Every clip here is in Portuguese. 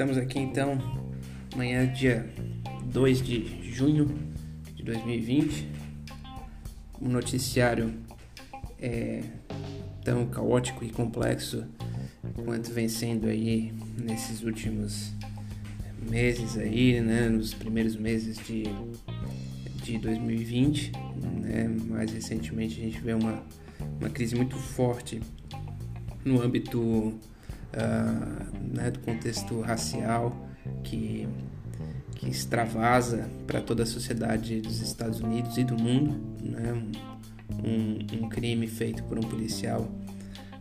Estamos aqui então, amanhã, dia 2 de junho de 2020. O noticiário é tão caótico e complexo quanto vem sendo aí nesses últimos meses aí, né, nos primeiros meses de, de 2020, né, mais recentemente a gente vê uma, uma crise muito forte no âmbito uh, né, do contexto racial que, que extravasa para toda a sociedade dos Estados Unidos e do mundo, né, um, um crime feito por um policial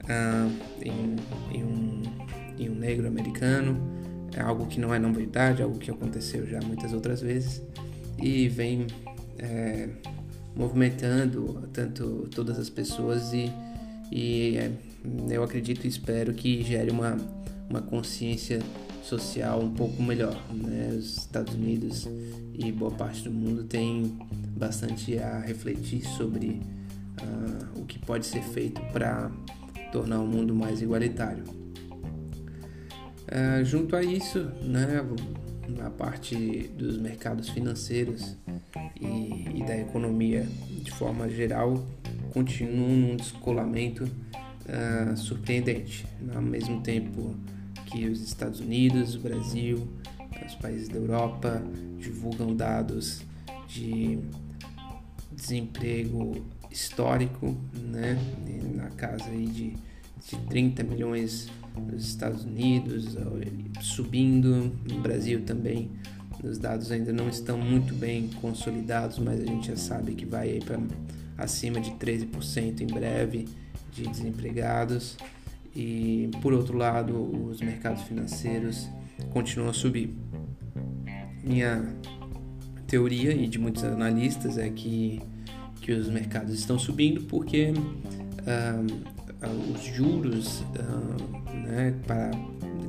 uh, em, em, um, em um negro americano, é algo que não é novidade, algo que aconteceu já muitas outras vezes. E vem é, movimentando tanto todas as pessoas e, e é, eu acredito e espero que gere uma, uma consciência social um pouco melhor. Né? Os Estados Unidos e boa parte do mundo tem bastante a refletir sobre uh, o que pode ser feito para tornar o mundo mais igualitário. Uh, junto a isso, né, a parte dos mercados financeiros e, e da economia de forma geral continuam num descolamento uh, surpreendente. Ao mesmo tempo que os Estados Unidos, o Brasil, os países da Europa divulgam dados de desemprego histórico, né, na casa aí de, de 30 milhões nos Estados Unidos, subindo, no Brasil também os dados ainda não estão muito bem consolidados, mas a gente já sabe que vai para acima de 13% em breve de desempregados e por outro lado os mercados financeiros continuam a subir. Minha teoria e de muitos analistas é que, que os mercados estão subindo porque uh, os juros uh, né, para,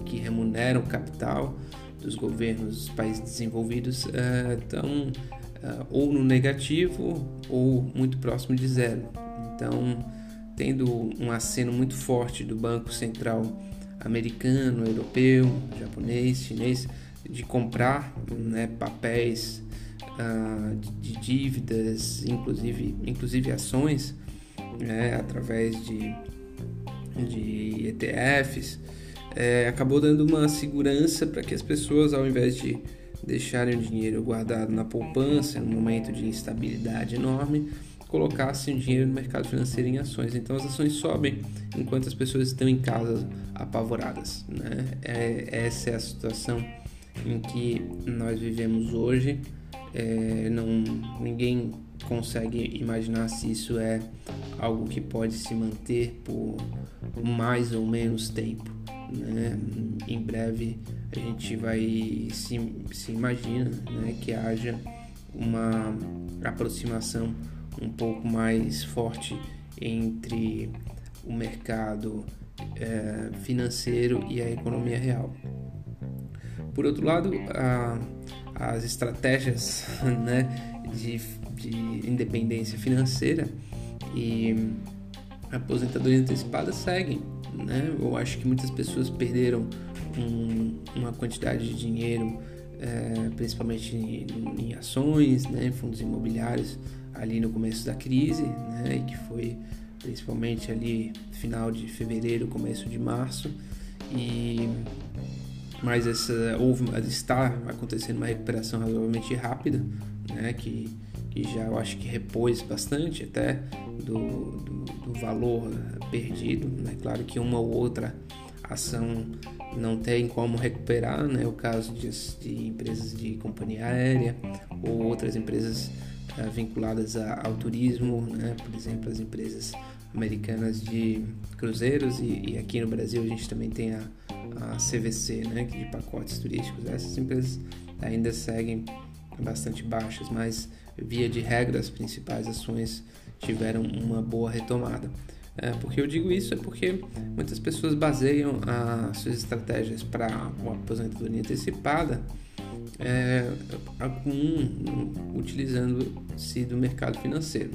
que remuneram o capital dos governos dos países desenvolvidos estão uh, ou no negativo ou muito próximo de zero. Então, tendo um aceno muito forte do Banco Central americano, europeu, japonês, chinês, de comprar né, papéis uh, de, de, dívidas, inclusive, inclusive ações, né, através de, de ETFs, é, acabou dando uma segurança para que as pessoas, ao invés de deixarem o dinheiro guardado na poupança, num momento de instabilidade enorme, colocassem dinheiro no mercado financeiro em ações. Então as ações sobem enquanto as pessoas estão em casa apavoradas. Né? É, essa é a situação em que nós vivemos hoje. É, não, ninguém consegue imaginar se isso é algo que pode se manter por mais ou menos tempo. Né? Em breve a gente vai se, se imagina né, que haja uma aproximação um pouco mais forte entre o mercado é, financeiro e a economia real. Por outro lado, a, as estratégias né, de, de independência financeira e aposentadoria antecipada seguem. Né? Eu acho que muitas pessoas perderam um, uma quantidade de dinheiro, é, principalmente em, em ações, né, fundos imobiliários, ali no começo da crise, né, que foi principalmente ali final de fevereiro, começo de março, e mas essa houve está acontecendo uma recuperação razoavelmente rápida, né, que, que já eu acho que repôs bastante até do, do, do valor perdido, né, claro que uma ou outra ação não tem como recuperar, né, o caso de, de empresas de companhia aérea ou outras empresas uh, vinculadas a, ao turismo, né? por exemplo, as empresas americanas de cruzeiros e, e, aqui no Brasil a gente também tem a, a CVC, né? de pacotes turísticos. Essas empresas ainda seguem bastante baixas, mas via de regra as principais ações tiveram uma boa retomada. É, porque eu digo isso é porque muitas pessoas baseiam as suas estratégias para uma aposentadoria antecipada é, utilizando-se do mercado financeiro.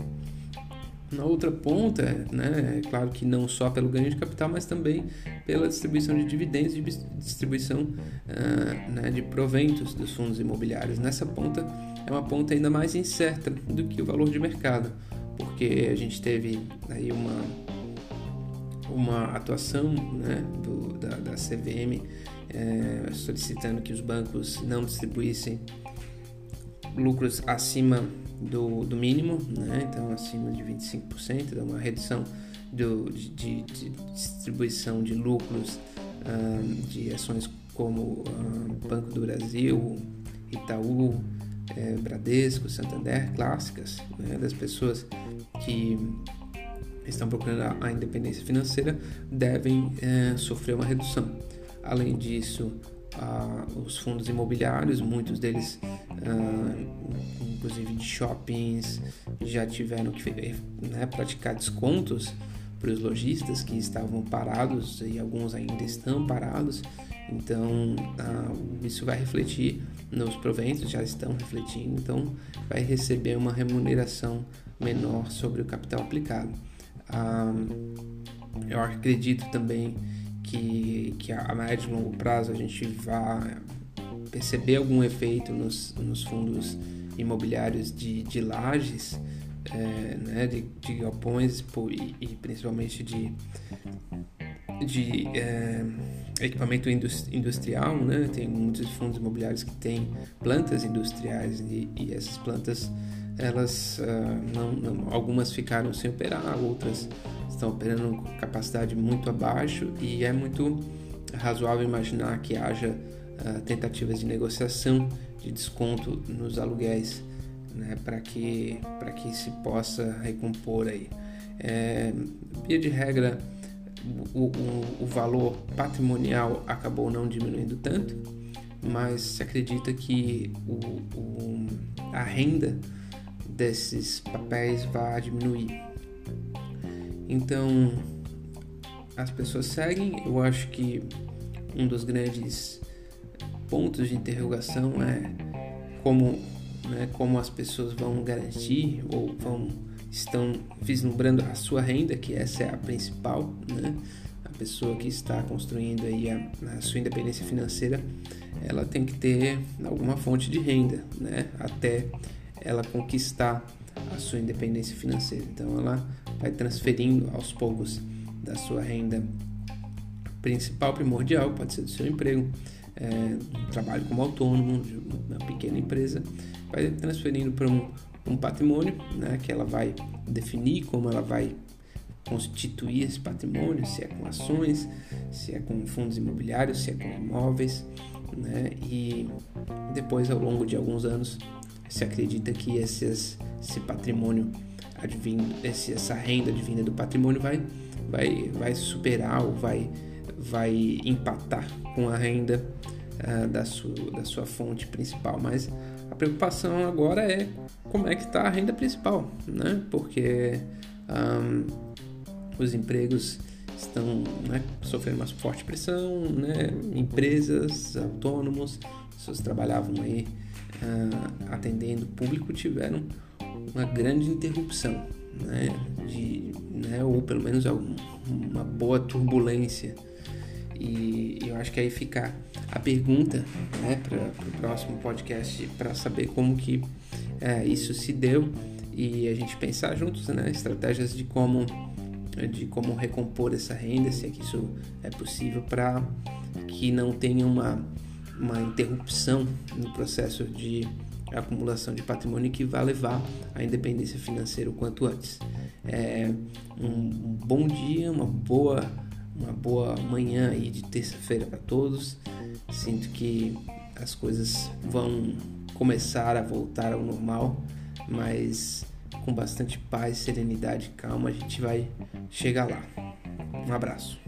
na outra ponta, né, é claro que não só pelo ganho de capital, mas também pela distribuição de dividendos e distribuição uh, né, de proventos dos fundos imobiliários. Nessa ponta é uma ponta ainda mais incerta do que o valor de mercado, porque a gente teve aí uma, uma atuação né, do, da, da CVM é, solicitando que os bancos não distribuíssem lucros acima do, do mínimo, né? então acima de 25%, dá uma redução do, de, de, distribuição de lucros de ações como Banco do Brasil, Itaú, é, Bradesco, Santander, clássicas, né? das pessoas que estão procurando a, independência financeira devem é, sofrer uma redução. Além disso, os fundos imobiliários, muitos deles, inclusive de shoppings, já tiveram que né, praticar descontos para os lojistas que estavam parados e alguns ainda estão parados. Então, isso vai refletir nos proventos, já estão refletindo, então vai receber uma remuneração menor sobre o capital aplicado. Eu acredito também que, que a médio e longo prazo a gente vá perceber algum efeito nos, nos fundos imobiliários de, de lajes, é, né, de, de galpões e, e, principalmente de, de é, equipamento industrial, né? Tem muitos fundos imobiliários que têm plantas industriais e, e essas plantas elas uh, não, não, algumas ficaram sem operar, outras estão operando com capacidade muito abaixo e é muito razoável imaginar que haja uh, tentativas de negociação de desconto nos aluguéis né, para que, que se possa recompor aí. É, via de regra, o, o, o valor patrimonial acabou não diminuindo tanto, mas se acredita que o, a renda desses papéis vai diminuir. Então, as pessoas seguem. Eu acho que um dos grandes pontos de interrogação é como, né, como as pessoas vão garantir ou vão estão vislumbrando a sua renda, que essa é a principal, né? A pessoa que está construindo aí a, a sua independência financeira, ela tem que ter alguma fonte de renda, né? Até ela conquistar a sua independência financeira. Então ela vai transferindo aos poucos da sua renda principal, primordial, pode ser do seu emprego, é, trabalho como autônomo, de uma pequena empresa, vai transferindo para um, um patrimônio, né, que ela vai definir como ela vai constituir esse patrimônio, se é com ações, se é com fundos imobiliários, se é com imóveis, né? E depois, ao longo de alguns anos, se acredita que esse patrimônio advindo, esse, essa renda advinda do patrimônio vai, vai, vai superar ou vai, vai empatar com a renda uh, da, sua, da sua fonte principal. Mas a preocupação agora é como é que está a renda principal, né? Porque um, os empregos estão né, sofrendo uma forte pressão, né? Empresas, autônomos, pessoas trabalhavam aí uh, atendendo público tiveram uma grande interrupção, né, de, né, ou pelo menos uma boa turbulência. E eu acho que aí fica a pergunta né, para o próximo podcast para saber como que é, isso se deu e a gente pensar juntos né, estratégias de como de como recompor essa renda, se é que isso é possível para que não tenha uma uma interrupção no processo de acumulação de patrimônio que vai levar à independência financeira o quanto antes. É um, bom dia, uma boa, uma boa manhã aí de terça-feira para todos. Sinto que as coisas vão começar a voltar ao normal, mas com bastante paz, serenidade calma a gente vai chegar lá. Um abraço.